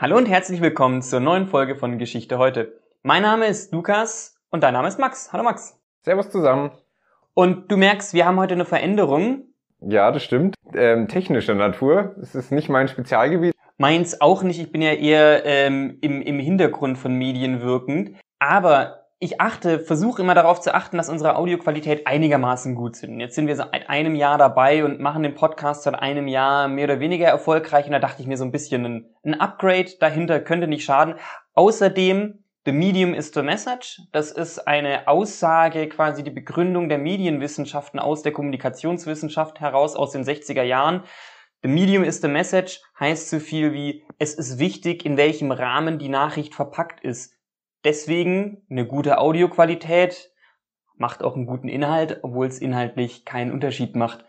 Hallo und herzlich willkommen zur neuen Folge von Geschichte heute. Mein Name ist Lukas und dein Name ist Max. Hallo Max. Servus zusammen. Und du merkst, wir haben heute eine Veränderung. Ja, das stimmt. Ähm, technischer Natur. Es ist nicht mein Spezialgebiet. Meins auch nicht. Ich bin ja eher ähm, im, im Hintergrund von Medien wirkend. Aber ich achte, versuche immer darauf zu achten, dass unsere Audioqualität einigermaßen gut sind. Jetzt sind wir seit einem Jahr dabei und machen den Podcast seit einem Jahr mehr oder weniger erfolgreich und da dachte ich mir so ein bisschen ein, ein Upgrade dahinter könnte nicht schaden. Außerdem, the medium is the message. Das ist eine Aussage, quasi die Begründung der Medienwissenschaften aus der Kommunikationswissenschaft heraus aus den 60er Jahren. The medium is the message heißt so viel wie, es ist wichtig, in welchem Rahmen die Nachricht verpackt ist. Deswegen eine gute Audioqualität macht auch einen guten Inhalt, obwohl es inhaltlich keinen Unterschied macht.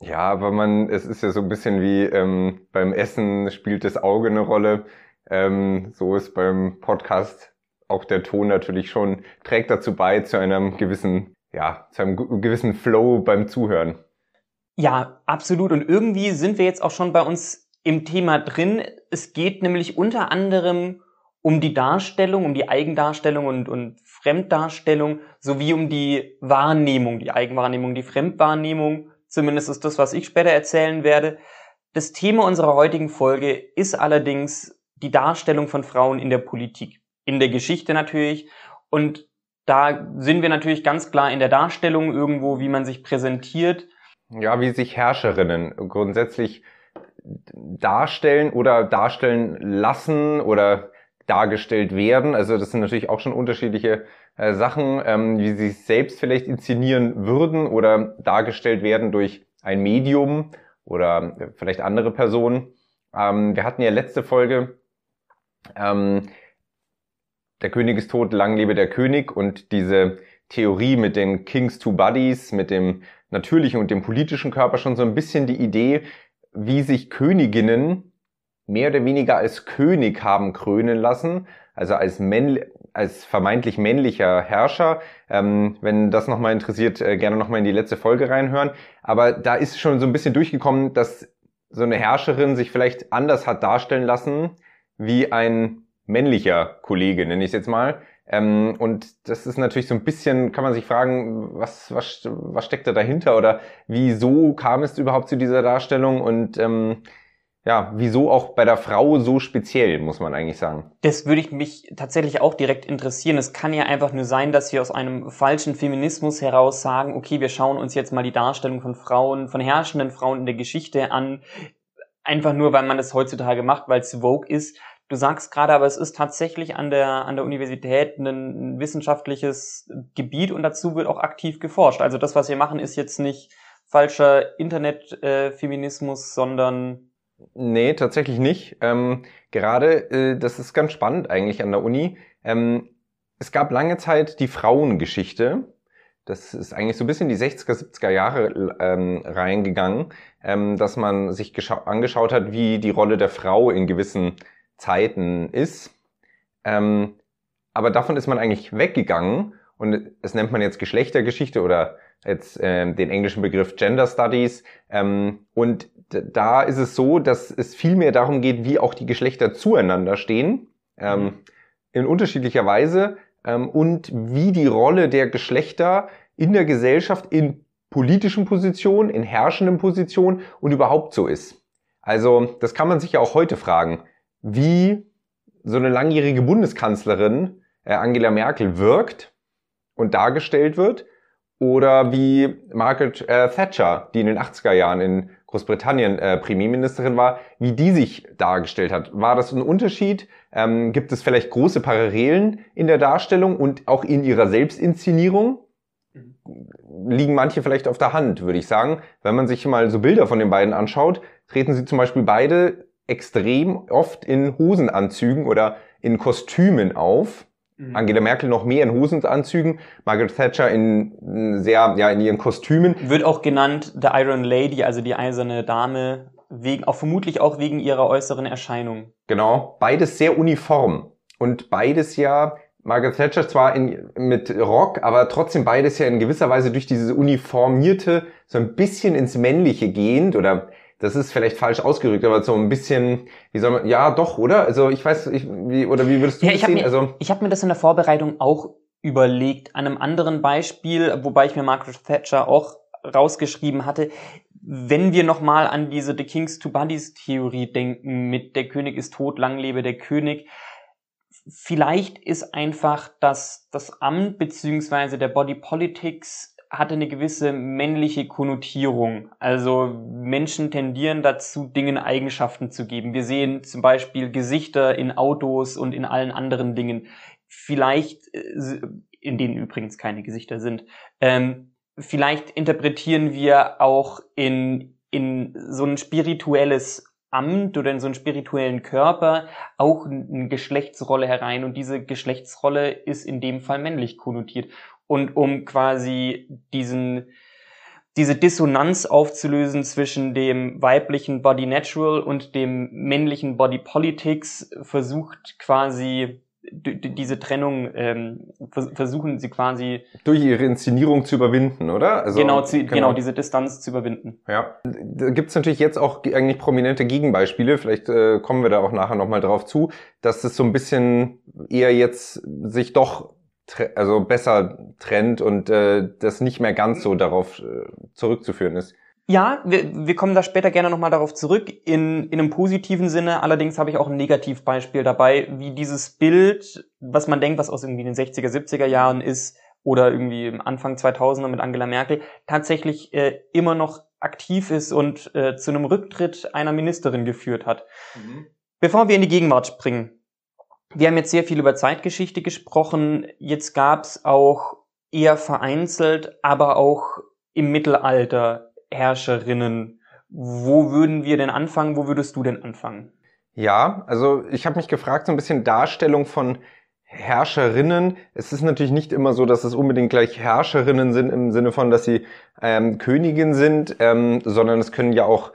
Ja, aber man, es ist ja so ein bisschen wie ähm, beim Essen spielt das Auge eine Rolle. Ähm, so ist beim Podcast auch der Ton natürlich schon, trägt dazu bei zu einem gewissen, ja, zu einem gewissen Flow beim Zuhören. Ja, absolut. Und irgendwie sind wir jetzt auch schon bei uns im Thema drin. Es geht nämlich unter anderem um die Darstellung, um die Eigendarstellung und, und Fremddarstellung sowie um die Wahrnehmung, die Eigenwahrnehmung, die Fremdwahrnehmung. Zumindest ist das, was ich später erzählen werde. Das Thema unserer heutigen Folge ist allerdings die Darstellung von Frauen in der Politik. In der Geschichte natürlich. Und da sind wir natürlich ganz klar in der Darstellung irgendwo, wie man sich präsentiert. Ja, wie sich Herrscherinnen grundsätzlich darstellen oder darstellen lassen oder dargestellt werden. Also das sind natürlich auch schon unterschiedliche äh, Sachen, ähm, wie sie sich selbst vielleicht inszenieren würden oder dargestellt werden durch ein Medium oder äh, vielleicht andere Personen. Ähm, wir hatten ja letzte Folge ähm, Der König ist tot, lang lebe der König und diese Theorie mit den King's Two Bodies, mit dem natürlichen und dem politischen Körper schon so ein bisschen die Idee, wie sich Königinnen mehr oder weniger als König haben krönen lassen, also als, männ als vermeintlich männlicher Herrscher. Ähm, wenn das nochmal interessiert, äh, gerne nochmal in die letzte Folge reinhören. Aber da ist schon so ein bisschen durchgekommen, dass so eine Herrscherin sich vielleicht anders hat darstellen lassen wie ein männlicher Kollege, nenne ich es jetzt mal. Ähm, und das ist natürlich so ein bisschen, kann man sich fragen, was, was, was steckt da dahinter oder wieso kam es überhaupt zu dieser Darstellung und ähm, ja, wieso auch bei der Frau so speziell, muss man eigentlich sagen. Das würde ich mich tatsächlich auch direkt interessieren. Es kann ja einfach nur sein, dass wir aus einem falschen Feminismus heraus sagen, okay, wir schauen uns jetzt mal die Darstellung von Frauen, von herrschenden Frauen in der Geschichte an. Einfach nur, weil man es heutzutage macht, weil es Vogue ist. Du sagst gerade, aber es ist tatsächlich an der, an der Universität ein wissenschaftliches Gebiet und dazu wird auch aktiv geforscht. Also das, was wir machen, ist jetzt nicht falscher Internetfeminismus, äh, sondern Nee, tatsächlich nicht. Ähm, gerade, äh, das ist ganz spannend eigentlich an der Uni. Ähm, es gab lange Zeit die Frauengeschichte. Das ist eigentlich so ein bisschen die 60er, 70er Jahre ähm, reingegangen, ähm, dass man sich angeschaut hat, wie die Rolle der Frau in gewissen Zeiten ist. Ähm, aber davon ist man eigentlich weggegangen und es nennt man jetzt Geschlechtergeschichte oder jetzt äh, den englischen Begriff Gender Studies. Ähm, und da ist es so, dass es viel mehr darum geht, wie auch die Geschlechter zueinander stehen, ähm, mhm. in unterschiedlicher Weise ähm, und wie die Rolle der Geschlechter in der Gesellschaft in politischen Positionen, in herrschenden Positionen und überhaupt so ist. Also das kann man sich ja auch heute fragen, wie so eine langjährige Bundeskanzlerin äh, Angela Merkel wirkt und dargestellt wird oder wie Margaret äh, Thatcher, die in den 80er Jahren in Großbritannien äh, Premierministerin war, wie die sich dargestellt hat. War das ein Unterschied? Ähm, gibt es vielleicht große Parallelen in der Darstellung und auch in ihrer Selbstinszenierung? Liegen manche vielleicht auf der Hand, würde ich sagen. Wenn man sich mal so Bilder von den beiden anschaut, treten sie zum Beispiel beide extrem oft in Hosenanzügen oder in Kostümen auf. Mhm. Angela Merkel noch mehr in Hosenanzügen, Margaret Thatcher in sehr, ja, in ihren Kostümen. Wird auch genannt The Iron Lady, also die eiserne Dame, wegen, auch vermutlich auch wegen ihrer äußeren Erscheinung. Genau, beides sehr uniform und beides ja Margaret Thatcher zwar in, mit Rock, aber trotzdem beides ja in gewisser Weise durch diese uniformierte, so ein bisschen ins Männliche gehend oder das ist vielleicht falsch ausgedrückt, aber so ein bisschen, wie soll man, ja doch, oder? Also ich weiß, ich, wie, oder wie würdest du ja, das sehen? Mir, also, ich habe mir das in der Vorbereitung auch überlegt. An einem anderen Beispiel, wobei ich mir Margaret Thatcher auch rausgeschrieben hatte, wenn wir nochmal an diese The King's Two Buddies Theorie denken, mit der König ist tot, lang lebe der König, vielleicht ist einfach das, das Amt beziehungsweise der Body Politics hatte eine gewisse männliche Konnotierung. Also Menschen tendieren dazu, Dingen Eigenschaften zu geben. Wir sehen zum Beispiel Gesichter in Autos und in allen anderen Dingen. Vielleicht, äh, in denen übrigens keine Gesichter sind. Ähm, vielleicht interpretieren wir auch in, in so ein spirituelles Amt oder in so einen spirituellen Körper auch eine Geschlechtsrolle herein und diese Geschlechtsrolle ist in dem Fall männlich konnotiert. Und um quasi diesen, diese Dissonanz aufzulösen zwischen dem weiblichen Body Natural und dem männlichen Body Politics, versucht quasi diese Trennung ähm, versuchen sie quasi durch ihre Inszenierung zu überwinden, oder? Also, genau, zu, genau. genau diese Distanz zu überwinden. Ja, da gibt's natürlich jetzt auch eigentlich prominente Gegenbeispiele. Vielleicht äh, kommen wir da auch nachher nochmal drauf zu, dass es so ein bisschen eher jetzt sich doch also besser trennt und äh, das nicht mehr ganz so darauf äh, zurückzuführen ist. Ja, wir, wir kommen da später gerne nochmal darauf zurück, in, in einem positiven Sinne. Allerdings habe ich auch ein Negativbeispiel dabei, wie dieses Bild, was man denkt, was aus irgendwie den 60er, 70er Jahren ist, oder irgendwie im Anfang 2000er mit Angela Merkel, tatsächlich äh, immer noch aktiv ist und äh, zu einem Rücktritt einer Ministerin geführt hat. Mhm. Bevor wir in die Gegenwart springen, wir haben jetzt sehr viel über Zeitgeschichte gesprochen, jetzt gab es auch eher vereinzelt, aber auch im Mittelalter Herrscherinnen. Wo würden wir denn anfangen? Wo würdest du denn anfangen? Ja, also ich habe mich gefragt, so ein bisschen Darstellung von Herrscherinnen. Es ist natürlich nicht immer so, dass es unbedingt gleich Herrscherinnen sind im Sinne von, dass sie ähm, Königin sind, ähm, sondern es können ja auch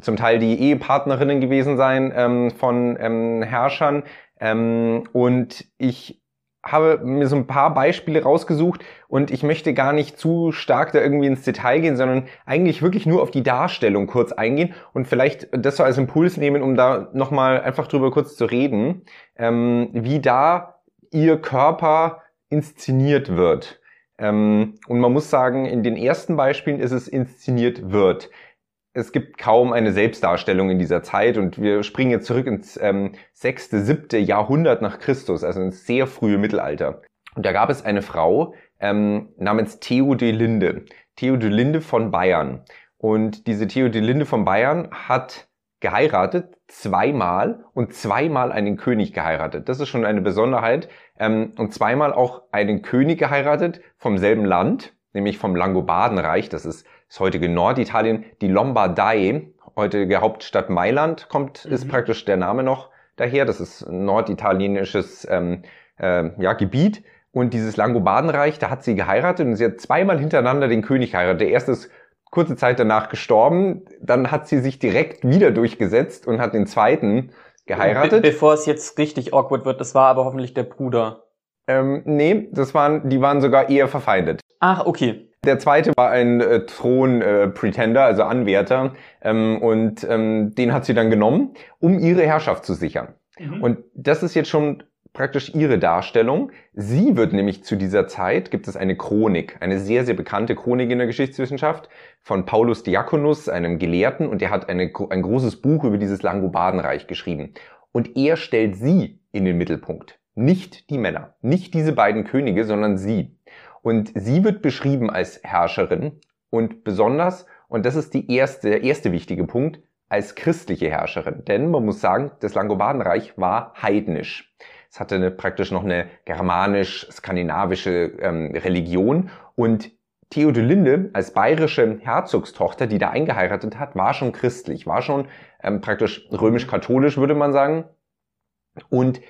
zum Teil die Ehepartnerinnen gewesen sein ähm, von ähm, Herrschern. Ähm, und ich habe mir so ein paar Beispiele rausgesucht und ich möchte gar nicht zu stark da irgendwie ins Detail gehen, sondern eigentlich wirklich nur auf die Darstellung kurz eingehen und vielleicht das so als Impuls nehmen, um da nochmal einfach drüber kurz zu reden, ähm, wie da ihr Körper inszeniert wird. Ähm, und man muss sagen, in den ersten Beispielen ist es inszeniert wird es gibt kaum eine Selbstdarstellung in dieser Zeit und wir springen jetzt zurück ins ähm, 6., 7. Jahrhundert nach Christus, also ins sehr frühe Mittelalter. Und da gab es eine Frau ähm, namens Theodelinde. Theodelinde von Bayern. Und diese Theodelinde von Bayern hat geheiratet, zweimal und zweimal einen König geheiratet. Das ist schon eine Besonderheit. Ähm, und zweimal auch einen König geheiratet vom selben Land, nämlich vom Langobardenreich. Das ist das heutige Norditalien. Die Lombardei, heutige Hauptstadt Mailand, kommt, mhm. ist praktisch der Name noch daher. Das ist ein norditalienisches ähm, äh, ja, Gebiet. Und dieses Langobardenreich, da hat sie geheiratet und sie hat zweimal hintereinander den König geheiratet. Der erste ist kurze Zeit danach gestorben. Dann hat sie sich direkt wieder durchgesetzt und hat den zweiten geheiratet. Be bevor es jetzt richtig awkward wird, das war aber hoffentlich der Bruder. Ähm, nee, das waren, die waren sogar eher verfeindet. Ach, okay. Der zweite war ein äh, Thron-Pretender, äh, also Anwärter, ähm, und ähm, den hat sie dann genommen, um ihre Herrschaft zu sichern. Mhm. Und das ist jetzt schon praktisch ihre Darstellung. Sie wird nämlich zu dieser Zeit, gibt es eine Chronik, eine sehr, sehr bekannte Chronik in der Geschichtswissenschaft von Paulus Diakonus, einem Gelehrten, und der hat eine, ein großes Buch über dieses Langobardenreich geschrieben. Und er stellt sie in den Mittelpunkt. Nicht die Männer, nicht diese beiden Könige, sondern sie. Und sie wird beschrieben als Herrscherin und besonders, und das ist die erste, der erste wichtige Punkt, als christliche Herrscherin. Denn man muss sagen, das Langobardenreich war heidnisch. Es hatte eine, praktisch noch eine germanisch-skandinavische ähm, Religion und Theodolinde als bayerische Herzogstochter, die da eingeheiratet hat, war schon christlich, war schon ähm, praktisch römisch-katholisch, würde man sagen. Und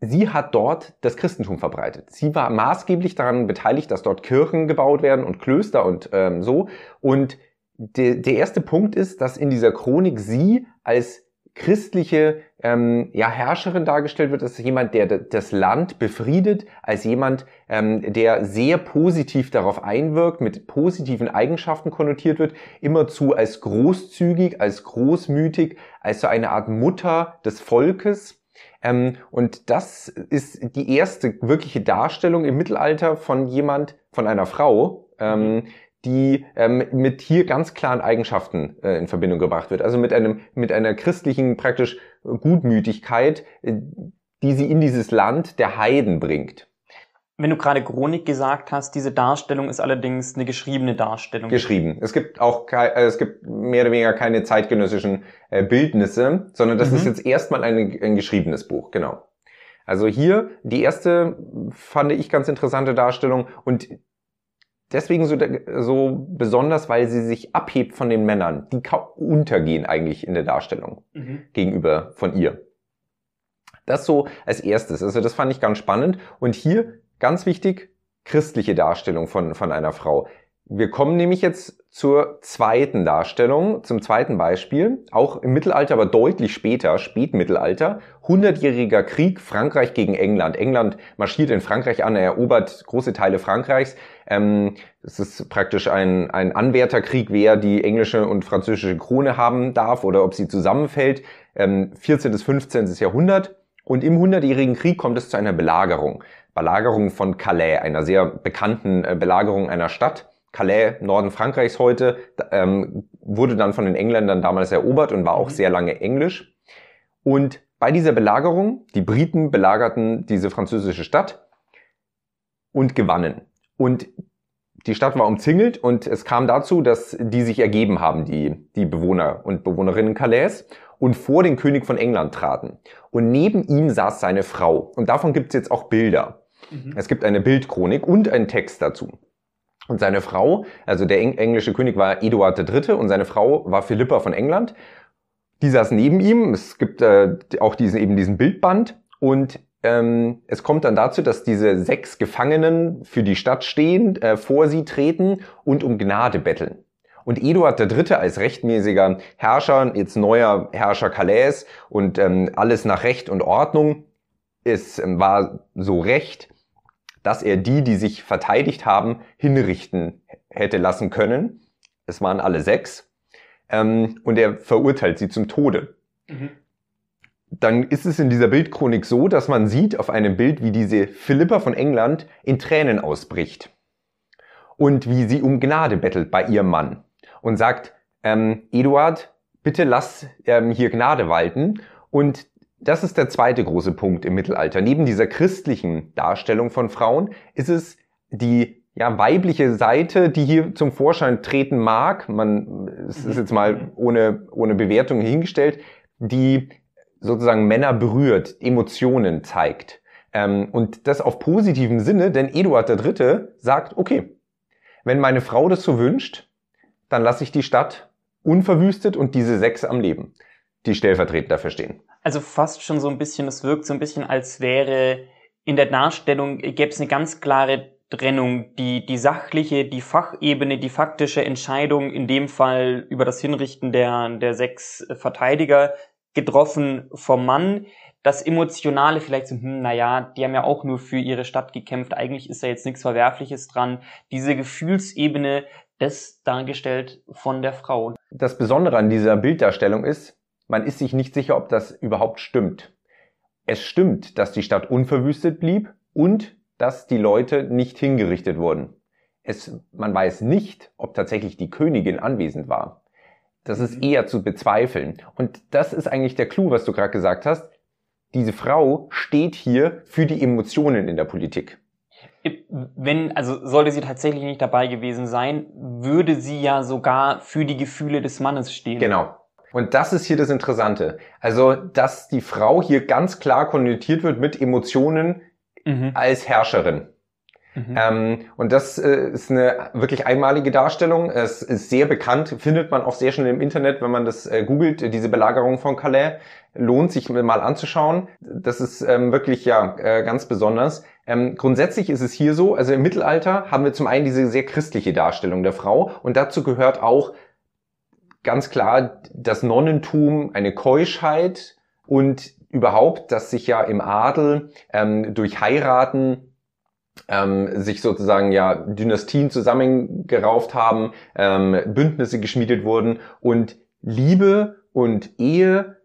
sie hat dort das Christentum verbreitet. Sie war maßgeblich daran beteiligt, dass dort Kirchen gebaut werden und Klöster und ähm, so. Und de, der erste Punkt ist, dass in dieser Chronik sie als christliche ähm, ja, Herrscherin dargestellt wird, als jemand, der das Land befriedet, als jemand, ähm, der sehr positiv darauf einwirkt, mit positiven Eigenschaften konnotiert wird, immerzu als großzügig, als großmütig, als so eine Art Mutter des Volkes. Ähm, und das ist die erste wirkliche Darstellung im Mittelalter von jemand, von einer Frau, ähm, mhm die ähm, mit hier ganz klaren Eigenschaften äh, in Verbindung gebracht wird. Also mit einem mit einer christlichen praktisch Gutmütigkeit, äh, die sie in dieses Land der Heiden bringt. Wenn du gerade Chronik gesagt hast, diese Darstellung ist allerdings eine geschriebene Darstellung. Geschrieben. Es gibt auch äh, es gibt mehr oder weniger keine zeitgenössischen äh, Bildnisse, sondern das mhm. ist jetzt erstmal ein, ein geschriebenes Buch, genau. Also hier die erste fand ich ganz interessante Darstellung und deswegen so, so besonders, weil sie sich abhebt von den Männern, die untergehen eigentlich in der Darstellung mhm. gegenüber von ihr. Das so als erstes. Also das fand ich ganz spannend. Und hier ganz wichtig, christliche Darstellung von, von einer Frau. Wir kommen nämlich jetzt zur zweiten Darstellung, zum zweiten Beispiel, auch im Mittelalter, aber deutlich später, Spätmittelalter, hundertjähriger Krieg, Frankreich gegen England. England marschiert in Frankreich an, er erobert große Teile Frankreichs. Ähm, es ist praktisch ein, ein Anwärterkrieg, wer die englische und französische Krone haben darf oder ob sie zusammenfällt. Ähm, 14. bis 15. Jahrhundert. Und im hundertjährigen Krieg kommt es zu einer Belagerung. Belagerung von Calais, einer sehr bekannten äh, Belagerung einer Stadt. Calais, Norden Frankreichs heute, ähm, wurde dann von den Engländern damals erobert und war auch mhm. sehr lange englisch. Und bei dieser Belagerung, die Briten belagerten diese französische Stadt und gewannen. Und die Stadt war umzingelt und es kam dazu, dass die sich ergeben haben, die, die Bewohner und Bewohnerinnen Calais und vor den König von England traten. Und neben ihm saß seine Frau. Und davon gibt es jetzt auch Bilder. Mhm. Es gibt eine Bildchronik und einen Text dazu. Und seine Frau, also der englische König war Eduard III. und seine Frau war Philippa von England. Die saß neben ihm. Es gibt äh, auch diesen, eben diesen Bildband. Und ähm, es kommt dann dazu, dass diese sechs Gefangenen für die Stadt stehen, äh, vor sie treten und um Gnade betteln. Und Eduard III. als rechtmäßiger Herrscher, jetzt neuer Herrscher Calais und ähm, alles nach Recht und Ordnung, es ähm, war so recht, dass er die, die sich verteidigt haben, hinrichten hätte lassen können. Es waren alle sechs. Ähm, und er verurteilt sie zum Tode. Mhm. Dann ist es in dieser Bildchronik so, dass man sieht auf einem Bild, wie diese Philippa von England in Tränen ausbricht. Und wie sie um Gnade bettelt bei ihrem Mann. Und sagt, ähm, Eduard, bitte lass ähm, hier Gnade walten. Und das ist der zweite große Punkt im Mittelalter. Neben dieser christlichen Darstellung von Frauen ist es die ja, weibliche Seite, die hier zum Vorschein treten mag. Man, es ist jetzt mal ohne, ohne Bewertung hingestellt, die sozusagen Männer berührt, Emotionen zeigt. Ähm, und das auf positiven Sinne, denn Eduard III. sagt, okay, wenn meine Frau das so wünscht, dann lasse ich die Stadt unverwüstet und diese sechs am Leben, die stellvertretend dafür stehen. Also fast schon so ein bisschen, es wirkt so ein bisschen, als wäre in der Darstellung, gäbe es eine ganz klare Trennung, die, die sachliche, die Fachebene, die faktische Entscheidung, in dem Fall über das Hinrichten der, der sechs Verteidiger, getroffen vom Mann. Das Emotionale vielleicht so, hm, naja, die haben ja auch nur für ihre Stadt gekämpft, eigentlich ist da jetzt nichts Verwerfliches dran. Diese Gefühlsebene, das dargestellt von der Frau. Das Besondere an dieser Bilddarstellung ist, man ist sich nicht sicher, ob das überhaupt stimmt. Es stimmt, dass die Stadt unverwüstet blieb und dass die Leute nicht hingerichtet wurden. Es, man weiß nicht, ob tatsächlich die Königin anwesend war. Das ist mhm. eher zu bezweifeln. Und das ist eigentlich der Clou, was du gerade gesagt hast. Diese Frau steht hier für die Emotionen in der Politik. Wenn, also sollte sie tatsächlich nicht dabei gewesen sein, würde sie ja sogar für die Gefühle des Mannes stehen. Genau. Und das ist hier das Interessante. Also, dass die Frau hier ganz klar konnotiert wird mit Emotionen mhm. als Herrscherin. Mhm. Ähm, und das äh, ist eine wirklich einmalige Darstellung. Es ist sehr bekannt, findet man auch sehr schnell im Internet, wenn man das äh, googelt, diese Belagerung von Calais. Lohnt sich mal anzuschauen. Das ist ähm, wirklich ja äh, ganz besonders. Ähm, grundsätzlich ist es hier so, also im Mittelalter haben wir zum einen diese sehr christliche Darstellung der Frau und dazu gehört auch ganz klar das Nonnentum, eine Keuschheit und überhaupt, dass sich ja im Adel ähm, durch Heiraten ähm, sich sozusagen ja Dynastien zusammengerauft haben, ähm, Bündnisse geschmiedet wurden und Liebe und Ehe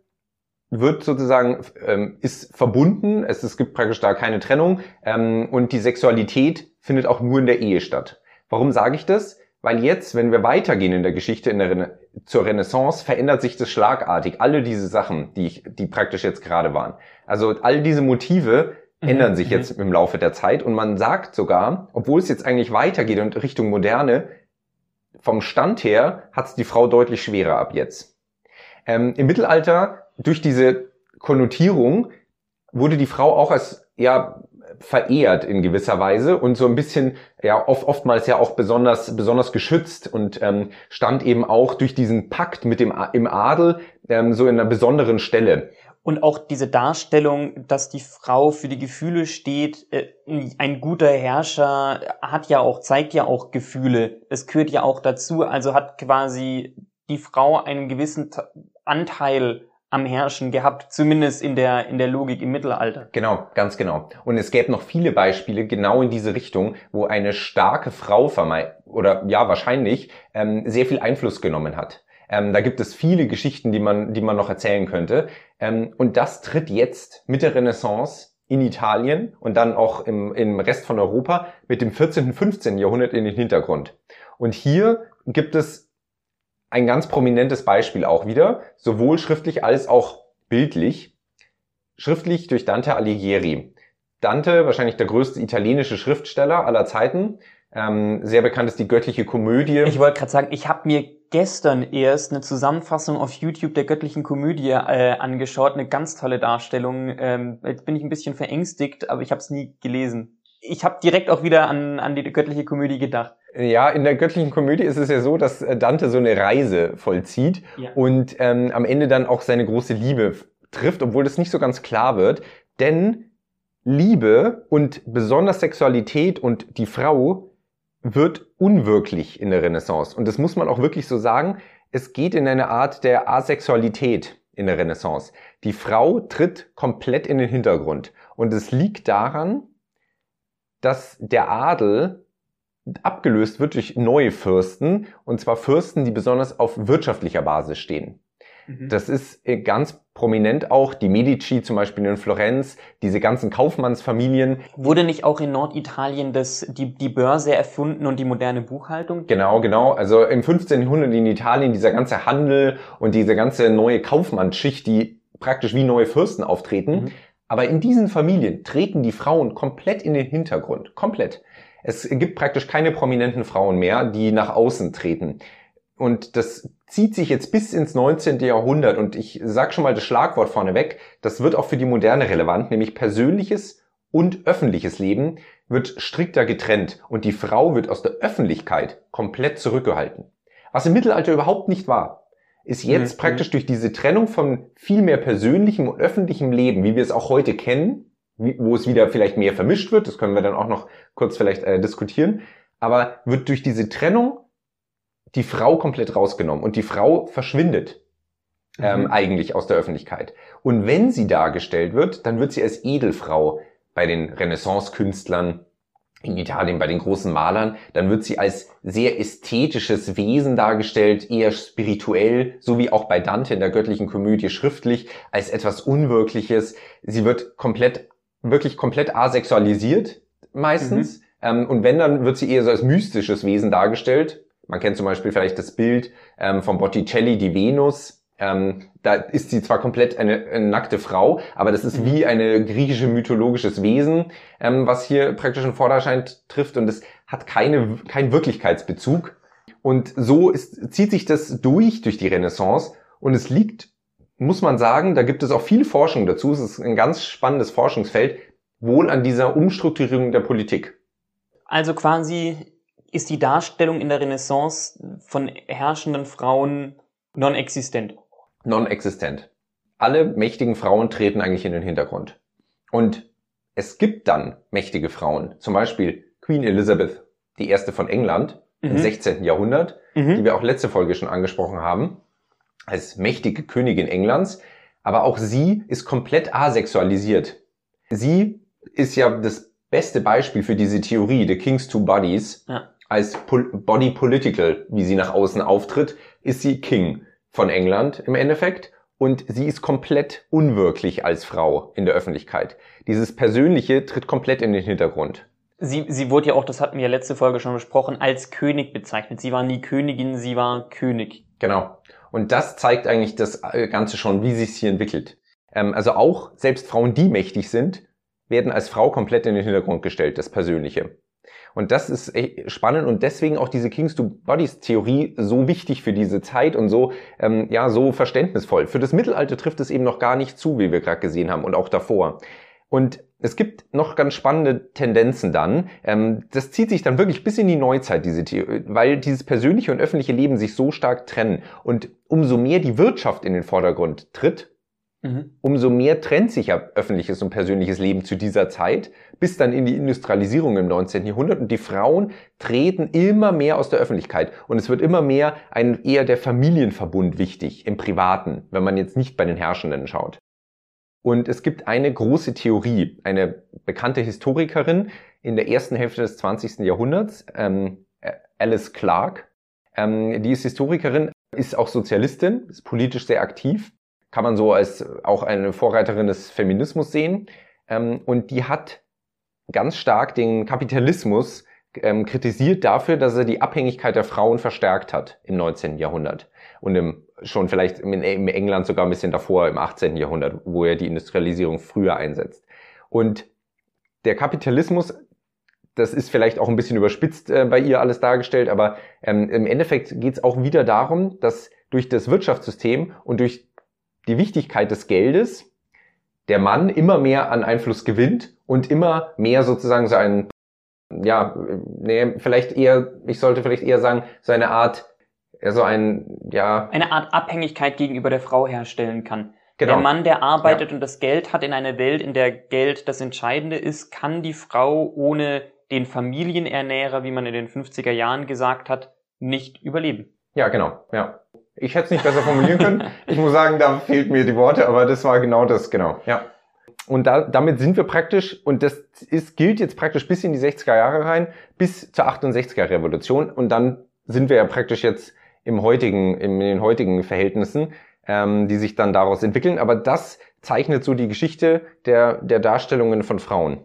wird sozusagen ähm, ist verbunden. Es, es gibt praktisch da keine Trennung ähm, und die Sexualität findet auch nur in der Ehe statt. Warum sage ich das? Weil jetzt, wenn wir weitergehen in der Geschichte in der Rena zur Renaissance, verändert sich das schlagartig. Alle diese Sachen, die ich, die praktisch jetzt gerade waren. Also all diese Motive. Ändern sich mhm. jetzt im Laufe der Zeit und man sagt sogar, obwohl es jetzt eigentlich weitergeht und Richtung Moderne, vom Stand her hat es die Frau deutlich schwerer ab jetzt. Ähm, Im Mittelalter, durch diese Konnotierung, wurde die Frau auch als ja verehrt in gewisser Weise und so ein bisschen ja oft, oftmals ja auch besonders besonders geschützt und ähm, stand eben auch durch diesen Pakt mit dem im Adel ähm, so in einer besonderen Stelle. Und auch diese Darstellung, dass die Frau für die Gefühle steht, äh, ein guter Herrscher hat ja auch, zeigt ja auch Gefühle. Es gehört ja auch dazu, also hat quasi die Frau einen gewissen Anteil am Herrschen gehabt, zumindest in der, in der Logik im Mittelalter. Genau, ganz genau. Und es gäbe noch viele Beispiele genau in diese Richtung, wo eine starke Frau vermeid oder ja wahrscheinlich ähm, sehr viel Einfluss genommen hat. Ähm, da gibt es viele Geschichten, die man, die man noch erzählen könnte. Ähm, und das tritt jetzt mit der Renaissance in Italien und dann auch im, im Rest von Europa mit dem 14. und 15. Jahrhundert in den Hintergrund. Und hier gibt es ein ganz prominentes Beispiel auch wieder, sowohl schriftlich als auch bildlich. Schriftlich durch Dante Alighieri. Dante, wahrscheinlich der größte italienische Schriftsteller aller Zeiten. Ähm, sehr bekannt ist die göttliche Komödie. Ich wollte gerade sagen, ich habe mir gestern erst eine Zusammenfassung auf YouTube der göttlichen Komödie äh, angeschaut. Eine ganz tolle Darstellung. Ähm, jetzt bin ich ein bisschen verängstigt, aber ich habe es nie gelesen. Ich habe direkt auch wieder an, an die göttliche Komödie gedacht. Ja, in der göttlichen Komödie ist es ja so, dass äh, Dante so eine Reise vollzieht ja. und ähm, am Ende dann auch seine große Liebe trifft, obwohl das nicht so ganz klar wird. Denn Liebe und besonders Sexualität und die Frau wird unwirklich in der Renaissance. Und das muss man auch wirklich so sagen. Es geht in eine Art der Asexualität in der Renaissance. Die Frau tritt komplett in den Hintergrund. Und es liegt daran, dass der Adel abgelöst wird durch neue Fürsten, und zwar Fürsten, die besonders auf wirtschaftlicher Basis stehen. Mhm. Das ist äh, ganz prominent auch die Medici zum Beispiel in Florenz, diese ganzen Kaufmannsfamilien. Wurde nicht auch in Norditalien das, die, die Börse erfunden und die moderne Buchhaltung? Genau, genau. Also im 15. Jahrhundert in Italien dieser ganze Handel und diese ganze neue Kaufmannsschicht, die praktisch wie neue Fürsten auftreten. Mhm. Aber in diesen Familien treten die Frauen komplett in den Hintergrund. Komplett. Es gibt praktisch keine prominenten Frauen mehr, die nach außen treten. Und das zieht sich jetzt bis ins 19. Jahrhundert. Und ich sage schon mal das Schlagwort vorneweg, das wird auch für die Moderne relevant, nämlich persönliches und öffentliches Leben wird strikter getrennt und die Frau wird aus der Öffentlichkeit komplett zurückgehalten. Was im Mittelalter überhaupt nicht war, ist jetzt mhm. praktisch durch diese Trennung von viel mehr persönlichem und öffentlichem Leben, wie wir es auch heute kennen, wo es wieder vielleicht mehr vermischt wird, das können wir dann auch noch kurz vielleicht äh, diskutieren, aber wird durch diese Trennung die Frau komplett rausgenommen und die Frau verschwindet ähm, mhm. eigentlich aus der Öffentlichkeit. Und wenn sie dargestellt wird, dann wird sie als Edelfrau bei den Renaissance-Künstlern in Italien bei den großen Malern, dann wird sie als sehr ästhetisches Wesen dargestellt, eher spirituell, so wie auch bei Dante in der göttlichen Komödie schriftlich, als etwas Unwirkliches. Sie wird komplett wirklich komplett asexualisiert meistens. Mhm. Ähm, und wenn, dann wird sie eher so als mystisches Wesen dargestellt. Man kennt zum Beispiel vielleicht das Bild ähm, von Botticelli, die Venus. Ähm, da ist sie zwar komplett eine, eine nackte Frau, aber das ist mhm. wie eine griechische mythologisches Wesen, ähm, was hier praktisch in Vorderschein trifft und es hat keine, keinen Wirklichkeitsbezug. Und so ist, zieht sich das durch, durch die Renaissance und es liegt muss man sagen, da gibt es auch viel Forschung dazu. Es ist ein ganz spannendes Forschungsfeld, wohl an dieser Umstrukturierung der Politik. Also quasi ist die Darstellung in der Renaissance von herrschenden Frauen non-existent. Non-existent. Alle mächtigen Frauen treten eigentlich in den Hintergrund. Und es gibt dann mächtige Frauen, zum Beispiel Queen Elizabeth, die erste von England mhm. im 16. Jahrhundert, mhm. die wir auch letzte Folge schon angesprochen haben. als mächtige Königin Englands, aber auch sie ist komplett asexualisiert. Sie ist ja das beste Beispiel für diese Theorie, The King's Two Bodies. Ja. Als Body Political, wie sie nach außen auftritt, ist sie King von England im Endeffekt. Und sie ist komplett unwirklich als Frau in der Öffentlichkeit. Dieses Persönliche tritt komplett in den Hintergrund. Sie, sie wurde ja auch, das hatten wir letzte Folge schon besprochen, als König bezeichnet. Sie war nie Königin, sie war König. Genau. Und das zeigt eigentlich das äh, Ganze schon, wie sich hier entwickelt. Ähm, also auch selbst Frauen, die mächtig sind, werden als Frau komplett in den Hintergrund gestellt, das Persönliche. Und das ist spannend und deswegen auch diese Kings to Bodies Theorie so wichtig für diese Zeit und so, ähm, ja, so verständnisvoll. Für das Mittelalter trifft es eben noch gar nicht zu, wie wir gerade gesehen haben und auch davor. Und es gibt noch ganz spannende Tendenzen dann. Ähm, das zieht sich dann wirklich bis in die Neuzeit, diese Theorie, weil dieses persönliche und öffentliche Leben sich so stark trennen. Und umso mehr die Wirtschaft in den Vordergrund tritt, Mhm. Umso mehr trennt sich ja öffentliches und persönliches Leben zu dieser Zeit, bis dann in die Industrialisierung im 19. Jahrhundert. Und die Frauen treten immer mehr aus der Öffentlichkeit. Und es wird immer mehr ein eher der Familienverbund wichtig im Privaten, wenn man jetzt nicht bei den Herrschenden schaut. Und es gibt eine große Theorie, eine bekannte Historikerin in der ersten Hälfte des 20. Jahrhunderts, ähm, Alice Clark. Ähm, die ist Historikerin, ist auch Sozialistin, ist politisch sehr aktiv kann man so als auch eine Vorreiterin des Feminismus sehen. Ähm, und die hat ganz stark den Kapitalismus ähm, kritisiert dafür, dass er die Abhängigkeit der Frauen verstärkt hat im 19. Jahrhundert und im, schon vielleicht im, im England sogar ein bisschen davor, im 18. Jahrhundert, wo er die Industrialisierung früher einsetzt. Und der Kapitalismus, das ist vielleicht auch ein bisschen überspitzt äh, bei ihr alles dargestellt, aber ähm, im Endeffekt geht es auch wieder darum, dass durch das Wirtschaftssystem und durch die Wichtigkeit des Geldes der Mann immer mehr an Einfluss gewinnt und immer mehr sozusagen so ein, ja, nee, vielleicht eher, ich sollte vielleicht eher sagen, so eine Art, so ein, ja. Eine Art Abhängigkeit gegenüber der Frau herstellen kann. Genau. Der Mann, der arbeitet ja. und das Geld hat in einer Welt, in der Geld das Entscheidende ist, kann die Frau ohne den Familienernährer, wie man in den 50er Jahren gesagt hat, nicht überleben. Ja, genau, ja. Ich hätte es nicht besser formulieren können. Ich muss sagen, da fehlt mir die Worte, aber das war genau das, genau, ja. Und da, damit sind wir praktisch, und das ist, gilt jetzt praktisch bis in die 60er Jahre rein, bis zur 68er Revolution. Und dann sind wir ja praktisch jetzt im heutigen, in den heutigen Verhältnissen, ähm, die sich dann daraus entwickeln. Aber das zeichnet so die Geschichte der, der Darstellungen von Frauen.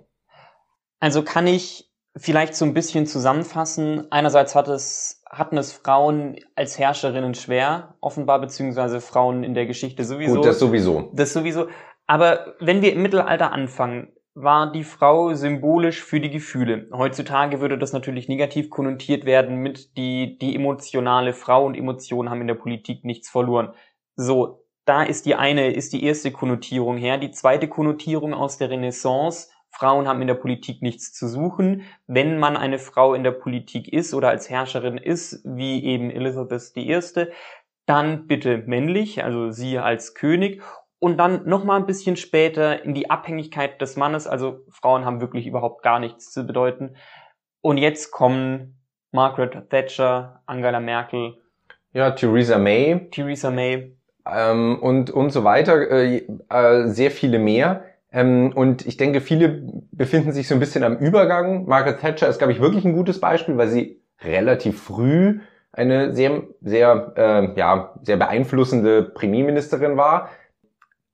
Also kann ich vielleicht so ein bisschen zusammenfassen. Einerseits hat es hatten es Frauen als Herrscherinnen schwer, offenbar, beziehungsweise Frauen in der Geschichte sowieso. Gut, das sowieso. Das sowieso. Aber wenn wir im Mittelalter anfangen, war die Frau symbolisch für die Gefühle. Heutzutage würde das natürlich negativ konnotiert werden mit die, die emotionale Frau und Emotionen haben in der Politik nichts verloren. So, da ist die eine, ist die erste Konnotierung her. Die zweite Konnotierung aus der Renaissance Frauen haben in der Politik nichts zu suchen. Wenn man eine Frau in der Politik ist oder als Herrscherin ist, wie eben Elizabeth I., dann bitte männlich, also sie als König. Und dann nochmal ein bisschen später in die Abhängigkeit des Mannes, also Frauen haben wirklich überhaupt gar nichts zu bedeuten. Und jetzt kommen Margaret Thatcher, Angela Merkel. Ja, Theresa May. Theresa May. Ähm, und, und so weiter, äh, äh, sehr viele mehr ähm, und ich denke, viele befinden sich so ein bisschen am Übergang. Margaret Thatcher ist, glaube ich, wirklich ein gutes Beispiel, weil sie relativ früh eine sehr, sehr, äh, ja, sehr beeinflussende Premierministerin war.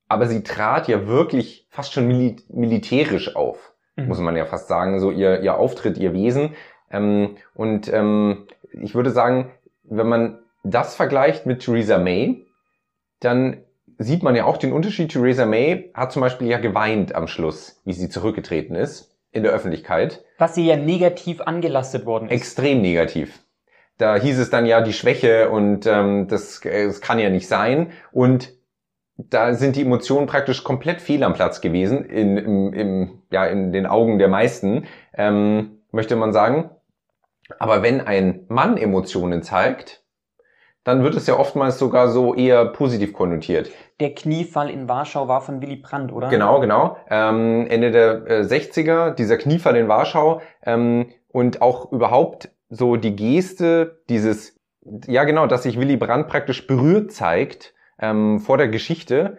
Aber sie trat ja wirklich fast schon mil militärisch auf, mhm. muss man ja fast sagen, so ihr, ihr Auftritt, ihr Wesen. Ähm, und ähm, ich würde sagen, wenn man das vergleicht mit Theresa May, dann sieht man ja auch den Unterschied. Theresa May hat zum Beispiel ja geweint am Schluss, wie sie zurückgetreten ist in der Öffentlichkeit. Was sie ja negativ angelastet worden ist. Extrem negativ. Da hieß es dann ja die Schwäche und ähm, das, äh, das kann ja nicht sein. Und da sind die Emotionen praktisch komplett fehl am Platz gewesen, in, im, im, ja, in den Augen der meisten, ähm, möchte man sagen. Aber wenn ein Mann Emotionen zeigt, dann wird es ja oftmals sogar so eher positiv konnotiert. Der Kniefall in Warschau war von Willy Brandt, oder? Genau, genau. Ähm, Ende der äh, 60er, dieser Kniefall in Warschau ähm, und auch überhaupt so die Geste, dieses, ja genau, dass sich Willy Brandt praktisch berührt zeigt ähm, vor der Geschichte,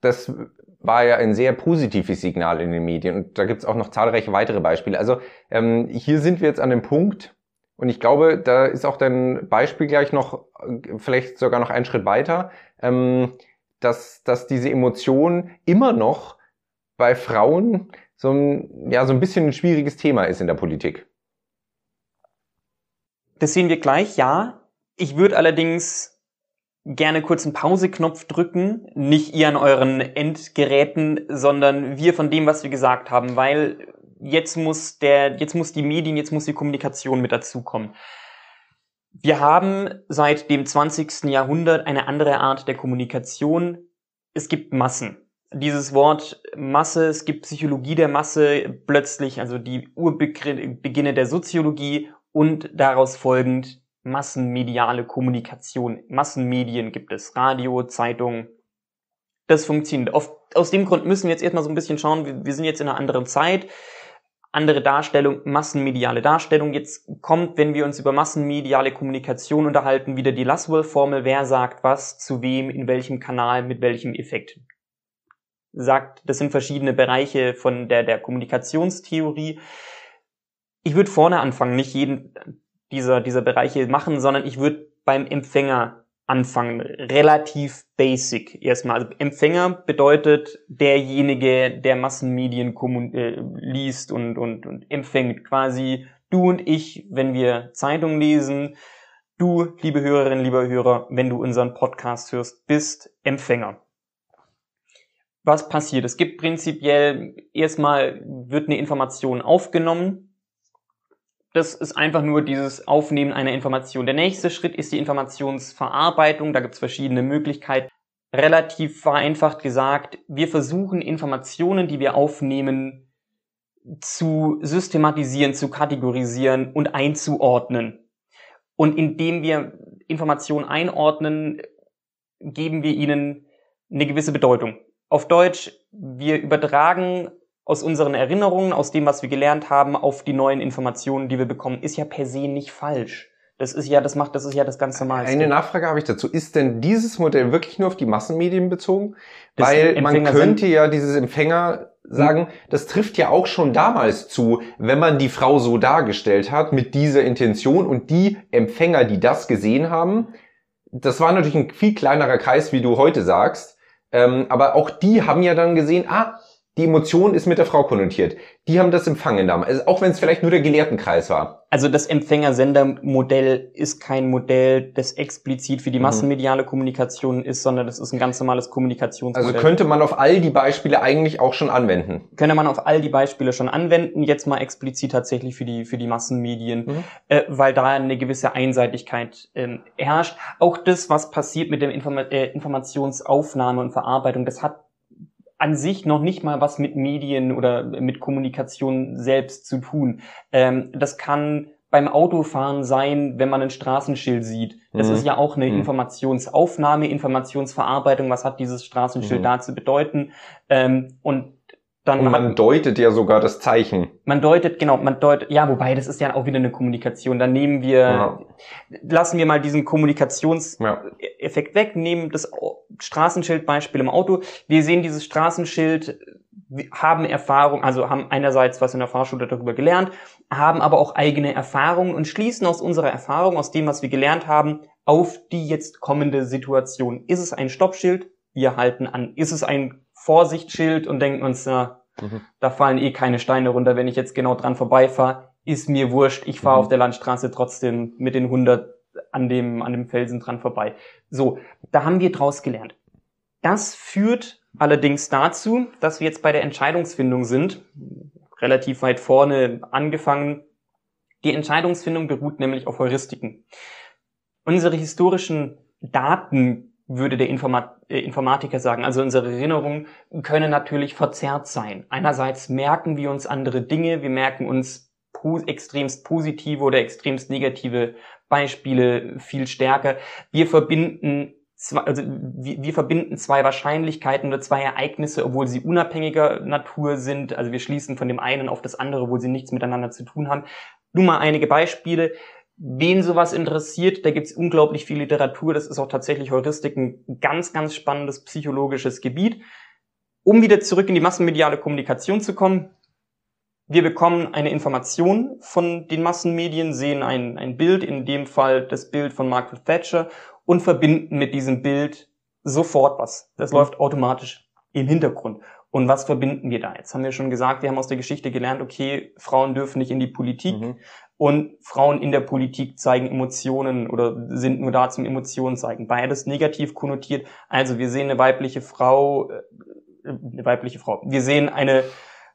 das war ja ein sehr positives Signal in den Medien. Und da gibt es auch noch zahlreiche weitere Beispiele. Also ähm, hier sind wir jetzt an dem Punkt, und ich glaube, da ist auch dein Beispiel gleich noch, vielleicht sogar noch einen Schritt weiter, ähm, dass, dass diese Emotion immer noch bei Frauen so ein, ja, so ein bisschen ein schwieriges Thema ist in der Politik. Das sehen wir gleich, ja. Ich würde allerdings gerne kurz einen Pauseknopf drücken, nicht ihr an euren Endgeräten, sondern wir von dem, was wir gesagt haben, weil jetzt muss der, jetzt muss die Medien, jetzt muss die Kommunikation mit dazukommen. Wir haben seit dem 20. Jahrhundert eine andere Art der Kommunikation. Es gibt Massen. Dieses Wort Masse, es gibt Psychologie der Masse plötzlich, also die Urbeginne der Soziologie und daraus folgend massenmediale Kommunikation. Massenmedien gibt es, Radio, Zeitung. Das funktioniert. Auf, aus dem Grund müssen wir jetzt erstmal so ein bisschen schauen, wir, wir sind jetzt in einer anderen Zeit andere Darstellung, massenmediale Darstellung. Jetzt kommt, wenn wir uns über massenmediale Kommunikation unterhalten, wieder die Laswell-Formel, wer sagt was, zu wem, in welchem Kanal, mit welchem Effekt. Sagt, das sind verschiedene Bereiche von der, der Kommunikationstheorie. Ich würde vorne anfangen, nicht jeden dieser, dieser Bereiche machen, sondern ich würde beim Empfänger anfangen. Relativ basic erstmal. Also Empfänger bedeutet derjenige, der Massenmedien äh, liest und, und, und empfängt. Quasi du und ich, wenn wir Zeitung lesen. Du, liebe Hörerinnen, lieber Hörer, wenn du unseren Podcast hörst, bist Empfänger. Was passiert? Es gibt prinzipiell erstmal wird eine Information aufgenommen das ist einfach nur dieses Aufnehmen einer Information. Der nächste Schritt ist die Informationsverarbeitung. Da gibt es verschiedene Möglichkeiten. Relativ vereinfacht gesagt, wir versuchen Informationen, die wir aufnehmen, zu systematisieren, zu kategorisieren und einzuordnen. Und indem wir Informationen einordnen, geben wir ihnen eine gewisse Bedeutung. Auf Deutsch, wir übertragen aus unseren Erinnerungen, aus dem, was wir gelernt haben, auf die neuen Informationen, die wir bekommen, ist ja per se nicht falsch. Das ist ja, das macht, das ist ja das ganz Normalste. Eine Nachfrage habe ich dazu. Ist denn dieses Modell wirklich nur auf die Massenmedien bezogen? Das Weil man könnte ja dieses Empfänger sagen, das trifft ja auch schon damals zu, wenn man die Frau so dargestellt hat, mit dieser Intention und die Empfänger, die das gesehen haben, das war natürlich ein viel kleinerer Kreis, wie du heute sagst, ähm, aber auch die haben ja dann gesehen, ah, die Emotion ist mit der Frau konnotiert. Die haben das empfangen damals, also auch wenn es vielleicht nur der Gelehrtenkreis war. Also das Empfänger-Sender-Modell ist kein Modell, das explizit für die mhm. massenmediale Kommunikation ist, sondern das ist ein ganz normales Kommunikationsmodell. Also könnte man auf all die Beispiele eigentlich auch schon anwenden? Könnte man auf all die Beispiele schon anwenden, jetzt mal explizit tatsächlich für die, für die Massenmedien, mhm. äh, weil da eine gewisse Einseitigkeit ähm, herrscht. Auch das, was passiert mit der Informa äh, Informationsaufnahme und Verarbeitung, das hat an sich noch nicht mal was mit Medien oder mit Kommunikation selbst zu tun. Ähm, das kann beim Autofahren sein, wenn man ein Straßenschild sieht. Das mhm. ist ja auch eine mhm. Informationsaufnahme, Informationsverarbeitung. Was hat dieses Straßenschild mhm. da zu bedeuten? Ähm, und dann und man hat, deutet ja sogar das Zeichen. Man deutet, genau, man deutet, ja, wobei, das ist ja auch wieder eine Kommunikation. Dann nehmen wir, ja. lassen wir mal diesen Kommunikationseffekt ja. weg, nehmen das Straßenschildbeispiel im Auto. Wir sehen dieses Straßenschild, haben Erfahrung, also haben einerseits was in der Fahrschule darüber gelernt, haben aber auch eigene Erfahrungen und schließen aus unserer Erfahrung, aus dem, was wir gelernt haben, auf die jetzt kommende Situation. Ist es ein Stoppschild? Wir halten an. Ist es ein Vorsichtsschild und denken uns, na, mhm. da fallen eh keine Steine runter, wenn ich jetzt genau dran vorbeifahre, ist mir wurscht, ich fahre mhm. auf der Landstraße trotzdem mit den 100 an dem, an dem Felsen dran vorbei. So, da haben wir draus gelernt. Das führt allerdings dazu, dass wir jetzt bei der Entscheidungsfindung sind, relativ weit vorne angefangen. Die Entscheidungsfindung beruht nämlich auf Heuristiken. Unsere historischen Daten würde der äh, Informatiker sagen. Also unsere Erinnerungen können natürlich verzerrt sein. Einerseits merken wir uns andere Dinge, wir merken uns extremst positive oder extremst negative Beispiele viel stärker. Wir verbinden zwei, also wir, wir verbinden zwei Wahrscheinlichkeiten oder zwei Ereignisse, obwohl sie unabhängiger Natur sind. Also wir schließen von dem einen auf das andere, obwohl sie nichts miteinander zu tun haben. Nur mal einige Beispiele Wen sowas interessiert, da gibt's unglaublich viel Literatur. Das ist auch tatsächlich Heuristik ein ganz, ganz spannendes psychologisches Gebiet. Um wieder zurück in die massenmediale Kommunikation zu kommen, wir bekommen eine Information von den Massenmedien, sehen ein, ein Bild, in dem Fall das Bild von Margaret Thatcher und verbinden mit diesem Bild sofort was. Das mhm. läuft automatisch im Hintergrund. Und was verbinden wir da? Jetzt haben wir schon gesagt, wir haben aus der Geschichte gelernt, okay, Frauen dürfen nicht in die Politik mhm. Und Frauen in der Politik zeigen Emotionen oder sind nur da zum Emotionen zeigen. Beides negativ konnotiert. Also wir sehen eine weibliche Frau, äh, eine weibliche Frau. Wir sehen eine,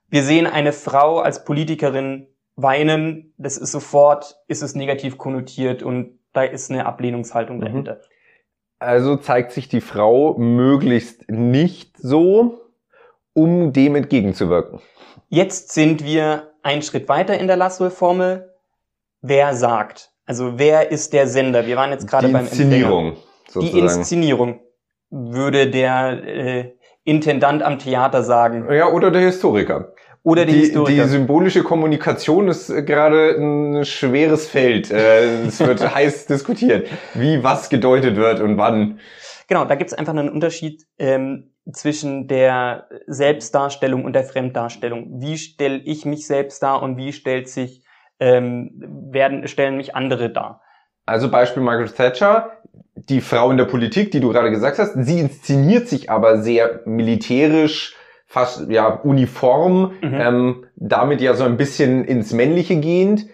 wir sehen eine Frau als Politikerin weinen. Das ist sofort, ist es negativ konnotiert und da ist eine Ablehnungshaltung mhm. dahinter. Also zeigt sich die Frau möglichst nicht so, um dem entgegenzuwirken. Jetzt sind wir einen Schritt weiter in der Lasso-Formel. Wer sagt? Also wer ist der Sender? Wir waren jetzt gerade beim Inszenierung. Sozusagen. Die Inszenierung würde der äh, Intendant am Theater sagen. Ja, oder der Historiker. Oder die, Historiker. Die symbolische Kommunikation ist gerade ein schweres Feld. Äh, es wird heiß diskutiert, wie was gedeutet wird und wann. Genau, da gibt es einfach einen Unterschied. Ähm, zwischen der Selbstdarstellung und der Fremddarstellung. Wie stelle ich mich selbst dar und wie stellt sich ähm, werden stellen mich andere dar? Also Beispiel Margaret Thatcher, die Frau in der Politik, die du gerade gesagt hast, sie inszeniert sich aber sehr militärisch, fast ja uniform, mhm. ähm, damit ja so ein bisschen ins Männliche gehend.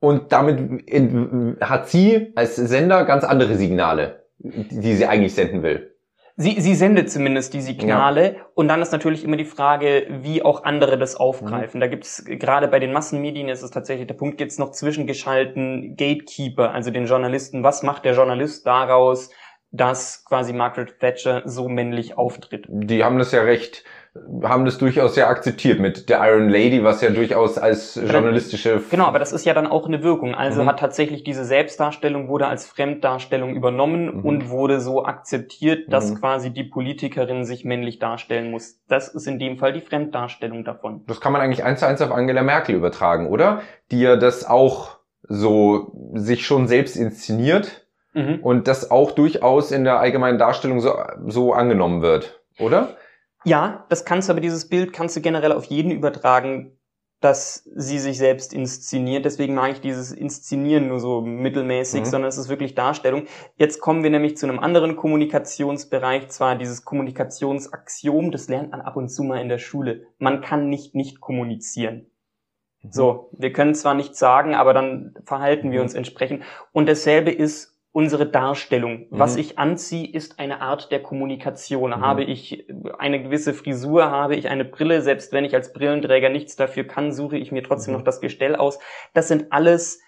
Und damit in, hat sie als Sender ganz andere Signale, die sie eigentlich senden will. Sie, sie sendet zumindest die Signale ja. und dann ist natürlich immer die Frage, wie auch andere das aufgreifen. Mhm. Da gibt es gerade bei den Massenmedien ist es tatsächlich der Punkt jetzt noch zwischengeschalten Gatekeeper, also den Journalisten. Was macht der Journalist daraus, dass quasi Margaret Thatcher so männlich auftritt? Die haben das ja recht haben das durchaus sehr akzeptiert mit der Iron Lady, was ja durchaus als journalistische... Genau, aber das ist ja dann auch eine Wirkung. Also mhm. hat tatsächlich diese Selbstdarstellung wurde als Fremddarstellung übernommen mhm. und wurde so akzeptiert, dass mhm. quasi die Politikerin sich männlich darstellen muss. Das ist in dem Fall die Fremddarstellung davon. Das kann man eigentlich eins zu eins auf Angela Merkel übertragen, oder? Die ja das auch so sich schon selbst inszeniert mhm. und das auch durchaus in der allgemeinen Darstellung so, so angenommen wird, oder? Ja, das kannst du, aber dieses Bild kannst du generell auf jeden übertragen, dass sie sich selbst inszeniert. Deswegen mag ich dieses Inszenieren nur so mittelmäßig, mhm. sondern es ist wirklich Darstellung. Jetzt kommen wir nämlich zu einem anderen Kommunikationsbereich, zwar dieses Kommunikationsaxiom, das lernt man ab und zu mal in der Schule. Man kann nicht nicht kommunizieren. Mhm. So, wir können zwar nichts sagen, aber dann verhalten wir mhm. uns entsprechend. Und dasselbe ist unsere Darstellung. Mhm. Was ich anziehe, ist eine Art der Kommunikation. Mhm. Habe ich eine gewisse Frisur, habe ich eine Brille, selbst wenn ich als Brillenträger nichts dafür kann, suche ich mir trotzdem mhm. noch das Gestell aus. Das sind alles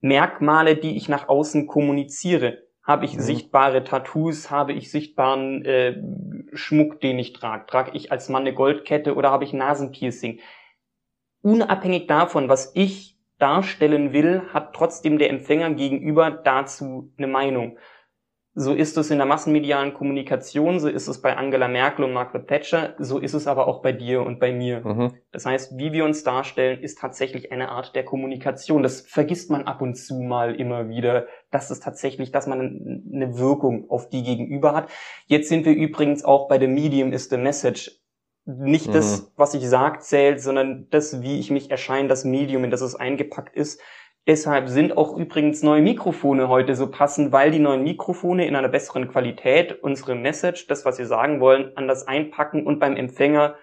Merkmale, die ich nach außen kommuniziere. Habe ich mhm. sichtbare Tattoos? Habe ich sichtbaren äh, Schmuck, den ich trage? Trage ich als Mann eine Goldkette oder habe ich Nasenpiercing? Unabhängig davon, was ich darstellen will, hat trotzdem der Empfänger gegenüber dazu eine Meinung. So ist es in der massenmedialen Kommunikation, so ist es bei Angela Merkel und Margaret Thatcher, so ist es aber auch bei dir und bei mir. Mhm. Das heißt, wie wir uns darstellen, ist tatsächlich eine Art der Kommunikation. Das vergisst man ab und zu mal immer wieder, dass es tatsächlich, dass man eine Wirkung auf die gegenüber hat. Jetzt sind wir übrigens auch bei The Medium is the Message nicht mhm. das, was ich sage, zählt, sondern das, wie ich mich erscheine, das Medium, in das es eingepackt ist. Deshalb sind auch übrigens neue Mikrofone heute so passend, weil die neuen Mikrofone in einer besseren Qualität unsere Message, das, was wir sagen wollen, anders einpacken und beim Empfänger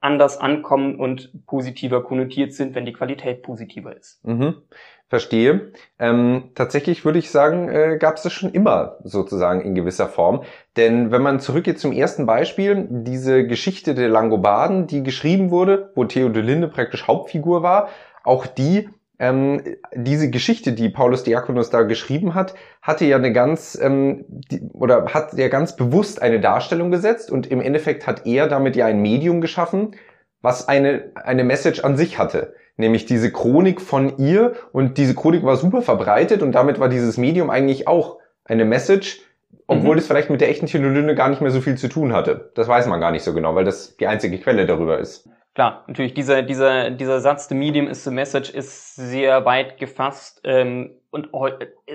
anders ankommen und positiver konnotiert sind, wenn die Qualität positiver ist. Mhm. Verstehe. Ähm, tatsächlich würde ich sagen, äh, gab es das schon immer sozusagen in gewisser Form. Denn wenn man zurückgeht zum ersten Beispiel, diese Geschichte der Langobarden, die geschrieben wurde, wo Theo de Linde praktisch Hauptfigur war, auch die ähm, diese Geschichte, die Paulus Diakonus da geschrieben hat, hatte ja eine ganz ähm, die, oder hat ja ganz bewusst eine Darstellung gesetzt und im Endeffekt hat er damit ja ein Medium geschaffen, was eine eine Message an sich hatte nämlich diese Chronik von ihr und diese Chronik war super verbreitet und damit war dieses Medium eigentlich auch eine Message, obwohl mhm. es vielleicht mit der echten Theologine gar nicht mehr so viel zu tun hatte. Das weiß man gar nicht so genau, weil das die einzige Quelle darüber ist. Klar, natürlich, dieser, dieser, dieser Satz, the medium is the message, ist sehr weit gefasst ähm, und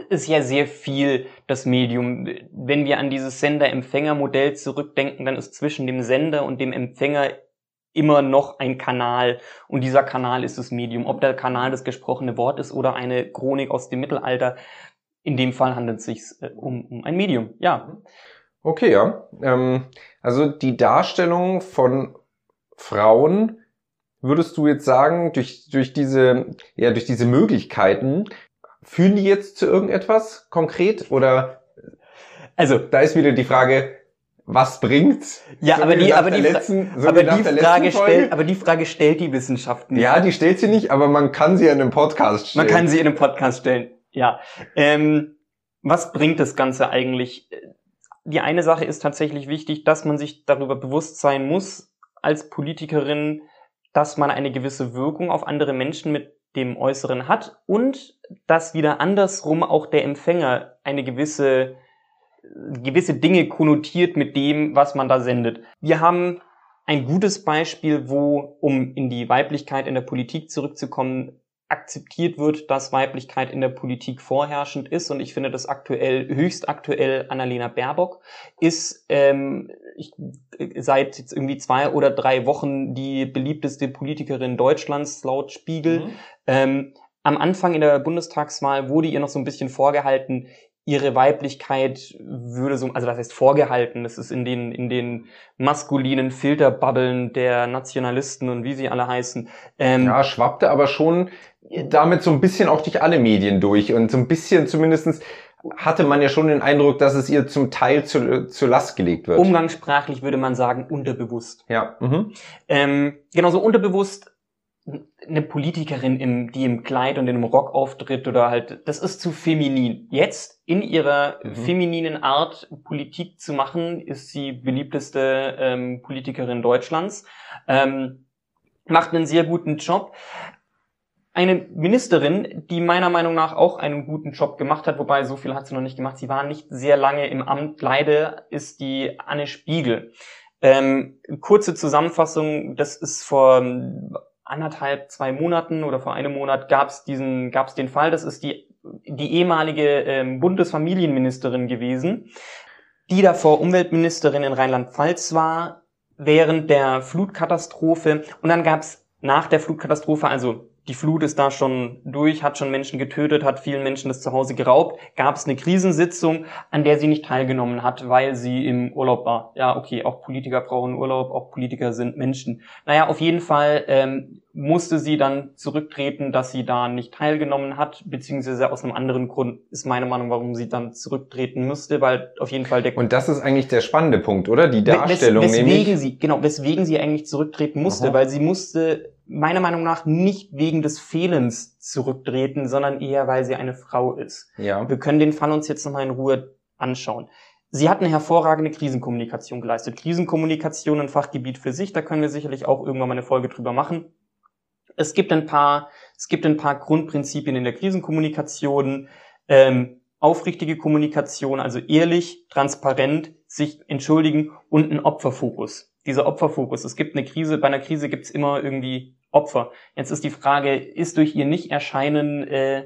ist ja sehr viel das Medium. Wenn wir an dieses Sender-Empfänger-Modell zurückdenken, dann ist zwischen dem Sender und dem Empfänger immer noch ein Kanal und dieser Kanal ist das Medium. Ob der Kanal das gesprochene Wort ist oder eine Chronik aus dem Mittelalter, in dem Fall handelt es sich äh, um, um ein Medium, ja. Okay, ja. Ähm, also die Darstellung von Frauen, würdest du jetzt sagen, durch, durch diese, ja, durch diese Möglichkeiten, führen die jetzt zu irgendetwas konkret oder? Also, da ist wieder die Frage, was bringt's? Ja, so aber die, aber die, letzten, so aber die Frage stellt, aber die Frage stellt die Wissenschaft nicht. Ja, die stellt sie nicht, aber man kann sie in einem Podcast stellen. Man kann sie in einem Podcast stellen. Ja. Ähm, was bringt das Ganze eigentlich? Die eine Sache ist tatsächlich wichtig, dass man sich darüber bewusst sein muss, als Politikerin, dass man eine gewisse Wirkung auf andere Menschen mit dem Äußeren hat und dass wieder andersrum auch der Empfänger eine gewisse gewisse Dinge konnotiert mit dem, was man da sendet. Wir haben ein gutes Beispiel, wo, um in die Weiblichkeit in der Politik zurückzukommen, akzeptiert wird, dass Weiblichkeit in der Politik vorherrschend ist. Und ich finde das aktuell, höchst aktuell Annalena Baerbock ist ähm, ich, seit jetzt irgendwie zwei oder drei Wochen die beliebteste Politikerin Deutschlands laut Spiegel. Mhm. Ähm, am Anfang in der Bundestagswahl wurde ihr noch so ein bisschen vorgehalten, ihre Weiblichkeit würde so, also das heißt vorgehalten, das ist in den, in den maskulinen Filterbubbeln der Nationalisten und wie sie alle heißen. Ähm, ja, schwappte aber schon damit so ein bisschen auch durch alle Medien durch und so ein bisschen zumindestens hatte man ja schon den Eindruck, dass es ihr zum Teil zu, zu Last gelegt wird. Umgangssprachlich würde man sagen, unterbewusst. Ja. Mhm. Ähm, genauso unterbewusst eine Politikerin, im, die im Kleid und in einem Rock auftritt oder halt, das ist zu feminin. Jetzt in ihrer mhm. femininen Art Politik zu machen, ist sie beliebteste ähm, Politikerin Deutschlands. Ähm, macht einen sehr guten Job. Eine Ministerin, die meiner Meinung nach auch einen guten Job gemacht hat, wobei so viel hat sie noch nicht gemacht, sie war nicht sehr lange im Amt, leider ist die Anne Spiegel. Ähm, kurze Zusammenfassung, das ist vor anderthalb, zwei Monaten oder vor einem Monat gab es diesen, gab es den Fall. Das ist die die ehemalige ähm, Bundesfamilienministerin gewesen, die davor Umweltministerin in Rheinland-Pfalz war während der Flutkatastrophe. Und dann gab es nach der Flutkatastrophe, also die Flut ist da schon durch, hat schon Menschen getötet, hat vielen Menschen das Zuhause geraubt, gab es eine Krisensitzung, an der sie nicht teilgenommen hat, weil sie im Urlaub war. Ja, okay, auch Politiker brauchen Urlaub, auch Politiker sind Menschen. Naja, auf jeden Fall ähm, musste sie dann zurücktreten, dass sie da nicht teilgenommen hat, beziehungsweise aus einem anderen Grund ist meine Meinung, warum sie dann zurücktreten müsste, weil auf jeden Fall der... Und das ist eigentlich der spannende Punkt, oder? Die Darstellung wes weswegen nämlich... sie, genau, weswegen sie eigentlich zurücktreten musste, Aha. weil sie musste meiner Meinung nach nicht wegen des Fehlens zurücktreten, sondern eher, weil sie eine Frau ist. Ja. Wir können den Fall uns jetzt nochmal in Ruhe anschauen. Sie hat eine hervorragende Krisenkommunikation geleistet. Krisenkommunikation ein Fachgebiet für sich, da können wir sicherlich auch irgendwann mal eine Folge drüber machen. Es gibt ein paar, es gibt ein paar Grundprinzipien in der Krisenkommunikation. Ähm, aufrichtige Kommunikation, also ehrlich, transparent, sich entschuldigen und ein Opferfokus dieser Opferfokus. Es gibt eine Krise, bei einer Krise gibt es immer irgendwie Opfer. Jetzt ist die Frage, ist durch ihr Nicht-Erscheinen äh,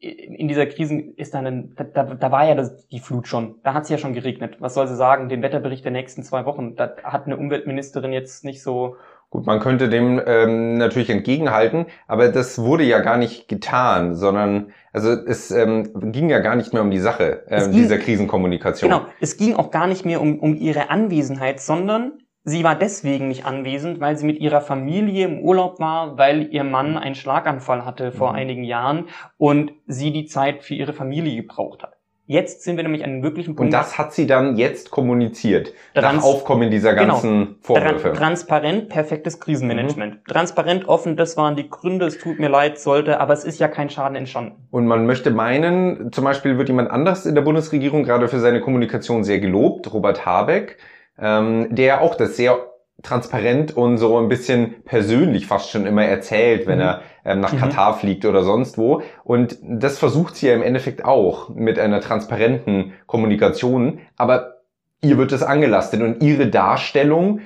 in dieser Krisen ist dann ein, da, da war ja das, die Flut schon, da hat es ja schon geregnet. Was soll sie sagen? Den Wetterbericht der nächsten zwei Wochen, da hat eine Umweltministerin jetzt nicht so. Gut, man könnte dem ähm, natürlich entgegenhalten, aber das wurde ja gar nicht getan, sondern also es ähm, ging ja gar nicht mehr um die Sache äh, ging, dieser Krisenkommunikation. Genau, es ging auch gar nicht mehr um, um ihre Anwesenheit, sondern Sie war deswegen nicht anwesend, weil sie mit ihrer Familie im Urlaub war, weil ihr Mann einen Schlaganfall hatte vor mhm. einigen Jahren und sie die Zeit für ihre Familie gebraucht hat. Jetzt sind wir nämlich an einem wirklichen Punkt. Und das hat sie dann jetzt kommuniziert. Trans nach Aufkommen dieser genau. ganzen genau, Vorwürfe. transparent, perfektes Krisenmanagement. Mhm. Transparent, offen, das waren die Gründe, es tut mir leid, sollte, aber es ist ja kein Schaden entstanden. Und man möchte meinen, zum Beispiel wird jemand anders in der Bundesregierung gerade für seine Kommunikation sehr gelobt, Robert Habeck ähm, der auch das sehr transparent und so ein bisschen persönlich fast schon immer erzählt, wenn mhm. er ähm, nach mhm. Katar fliegt oder sonst wo. Und das versucht sie ja im Endeffekt auch mit einer transparenten Kommunikation. Aber ihr wird es angelastet und ihre Darstellung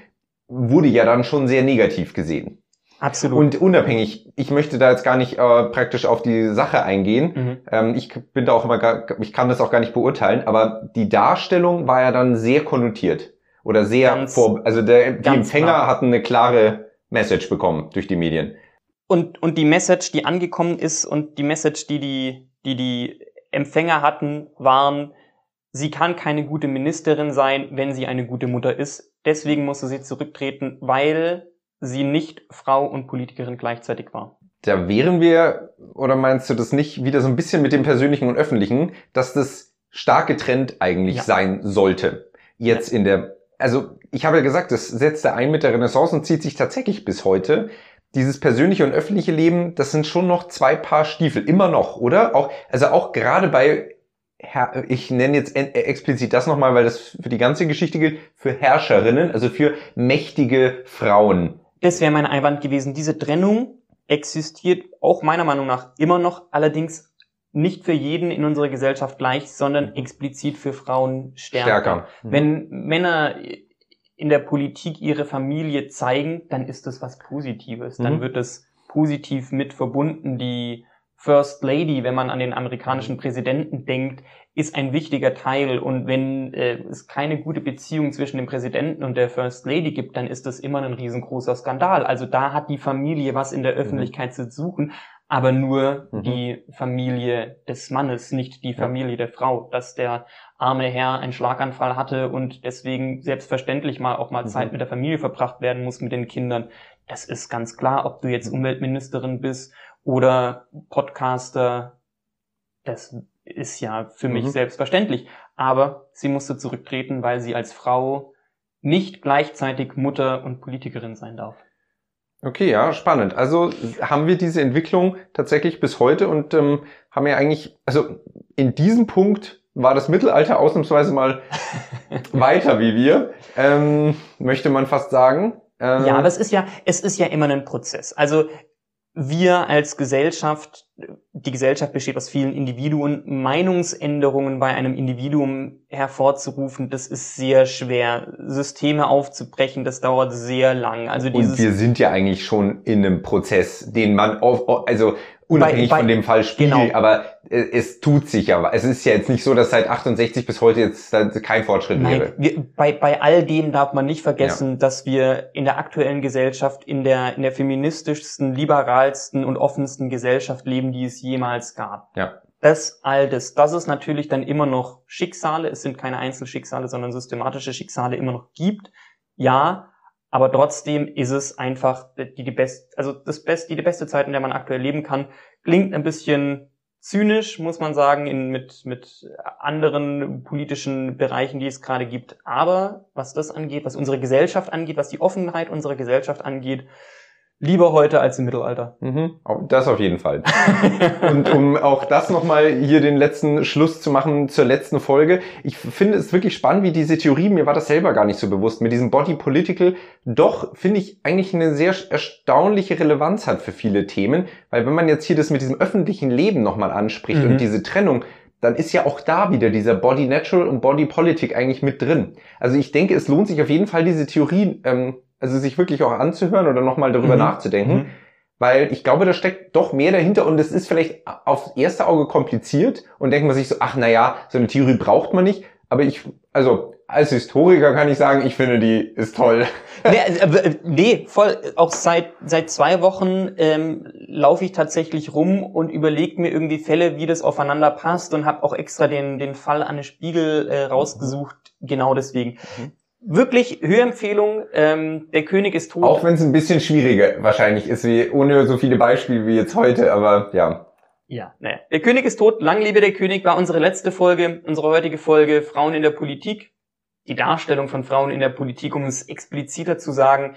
wurde ja dann schon sehr negativ gesehen. Absolut. Und unabhängig, ich möchte da jetzt gar nicht äh, praktisch auf die Sache eingehen. Mhm. Ähm, ich bin da auch immer, gar, ich kann das auch gar nicht beurteilen, aber die Darstellung war ja dann sehr konnotiert oder sehr Ganz- vor, also der, die Empfänger klar. hatten eine klare Message bekommen durch die Medien. Und, und die Message, die angekommen ist und die Message, die die, die, die Empfänger hatten, waren, sie kann keine gute Ministerin sein, wenn sie eine gute Mutter ist. Deswegen musste sie zurücktreten, weil sie nicht Frau und Politikerin gleichzeitig war. Da wären wir, oder meinst du das nicht, wieder so ein bisschen mit dem Persönlichen und Öffentlichen, dass das stark getrennt eigentlich Ja. sein sollte. Jetzt in der, also ich habe ja gesagt, das setzte ein mit der Renaissance und zieht sich tatsächlich bis heute. Dieses persönliche und öffentliche Leben, das sind schon noch zwei Paar Stiefel, immer noch, oder? Auch, also auch gerade bei, ich nenne jetzt äh, explizit das nochmal, weil das für die ganze Geschichte gilt, für Herrscherinnen, also für mächtige Frauen. Das wäre mein Einwand gewesen. Diese Trennung existiert auch meiner Meinung nach immer noch, allerdings nicht für jeden in unserer Gesellschaft gleich, sondern explizit für Frauen stärker. Stärker. Wenn Männer in der Politik ihre Familie zeigen, dann ist das was Positives. Dann Mhm. wird es positiv mit verbunden. Die First Lady, wenn man an den amerikanischen Präsidenten denkt, ist ein wichtiger Teil. Und wenn äh, es keine gute Beziehung zwischen dem Präsidenten und der First Lady gibt, dann ist das immer ein riesengroßer Skandal. Also da hat die Familie was in der Öffentlichkeit zu suchen, aber nur Mhm. die Familie des Mannes, nicht die Ja. Familie der Frau. Dass der arme Herr einen Schlaganfall hatte und deswegen selbstverständlich mal auch mal Mhm. Zeit mit der Familie verbracht werden muss mit den Kindern. Das ist ganz klar, ob du jetzt Mhm. Umweltministerin bist oder Podcaster. Das ist ja für mich Mhm. selbstverständlich. Aber sie musste zurücktreten, weil sie als Frau nicht gleichzeitig Mutter und Politikerin sein darf. Okay, ja, spannend. Also haben wir diese Entwicklung tatsächlich bis heute und ähm, haben ja eigentlich, also in diesem Punkt war das Mittelalter ausnahmsweise mal weiter wie wir, ähm, möchte man fast sagen. Ähm, Ja, aber es ist ja, es ist ja immer ein Prozess. Also wir als Gesellschaft, die Gesellschaft besteht aus vielen Individuen, Meinungsänderungen bei einem Individuum hervorzurufen, das ist sehr schwer. Systeme aufzubrechen, das dauert sehr lang. Also und dieses wir sind ja eigentlich schon in einem Prozess, den man auf, also unabhängig Bei- bei- von dem Fall spielt, genau. aber äh, es tut sich ja. Es ist ja jetzt nicht so, dass seit 68 bis heute jetzt kein Fortschritt wäre. Nein, wir, bei, bei all dem darf man nicht vergessen, dass wir in der aktuellen Gesellschaft, in der, in der feministischsten, liberalsten und offensten Gesellschaft leben, die es jemals gab. Ja. Das, all das, das ist natürlich dann immer noch Schicksale, es sind keine Einzelschicksale, sondern systematische Schicksale immer noch gibt. Ja, aber trotzdem ist es einfach die, die best, also das best, die, die beste Zeit, in der man aktuell leben kann. Klingt ein bisschen zynisch, muss man sagen, in, mit, mit anderen politischen Bereichen, die es gerade gibt. Aber was das angeht, was unsere Gesellschaft angeht, was die Offenheit unserer Gesellschaft angeht, lieber heute als im Mittelalter. Mhm, das auf jeden Fall. Und um auch das nochmal hier den letzten Schluss zu machen zur letzten Folge. Ich finde es wirklich spannend, wie diese Theorie, mir war das selber gar nicht so bewusst, mit diesem Body Political doch, finde ich, eigentlich eine sehr erstaunliche Relevanz hat für viele Themen. Weil wenn man jetzt hier das mit diesem öffentlichen Leben nochmal anspricht Mhm. und diese Trennung, dann ist ja auch da wieder dieser Body Natural und Body Politic eigentlich mit drin. Also ich denke, es lohnt sich auf jeden Fall, diese Theorie, ähm, also sich wirklich auch anzuhören oder nochmal darüber Mhm. nachzudenken. Mhm. Weil ich glaube, da steckt doch mehr dahinter und es ist vielleicht aufs erste Auge kompliziert und denkt man sich so, ach na ja, so eine Theorie braucht man nicht. Aber ich, also als Historiker kann ich sagen, ich finde, die ist toll. nee, äh, äh, nee, voll. Auch seit seit zwei Wochen ähm, laufe ich tatsächlich rum und überlege mir irgendwie Fälle, wie das aufeinander passt und habe auch extra den den Fall Anne Spiegel äh, rausgesucht. Genau deswegen. Mhm. Wirklich Hörempfehlung. Ähm, der König ist tot. Auch wenn es ein bisschen schwieriger wahrscheinlich ist, wie ohne so viele Beispiele wie jetzt heute, aber ja. Ja, naja. Der König ist tot. Lang lebe der König war unsere letzte Folge, unsere heutige Folge Frauen in der Politik. Die Darstellung von Frauen in der Politik, um es expliziter zu sagen.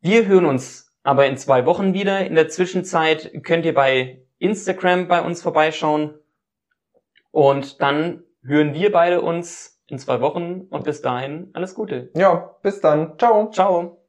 Wir hören uns aber in zwei Wochen wieder. In der Zwischenzeit könnt ihr bei Instagram bei uns vorbeischauen. Und dann hören wir beide uns in zwei Wochen und bis dahin alles Gute. Ja, bis dann. Ciao. Ciao.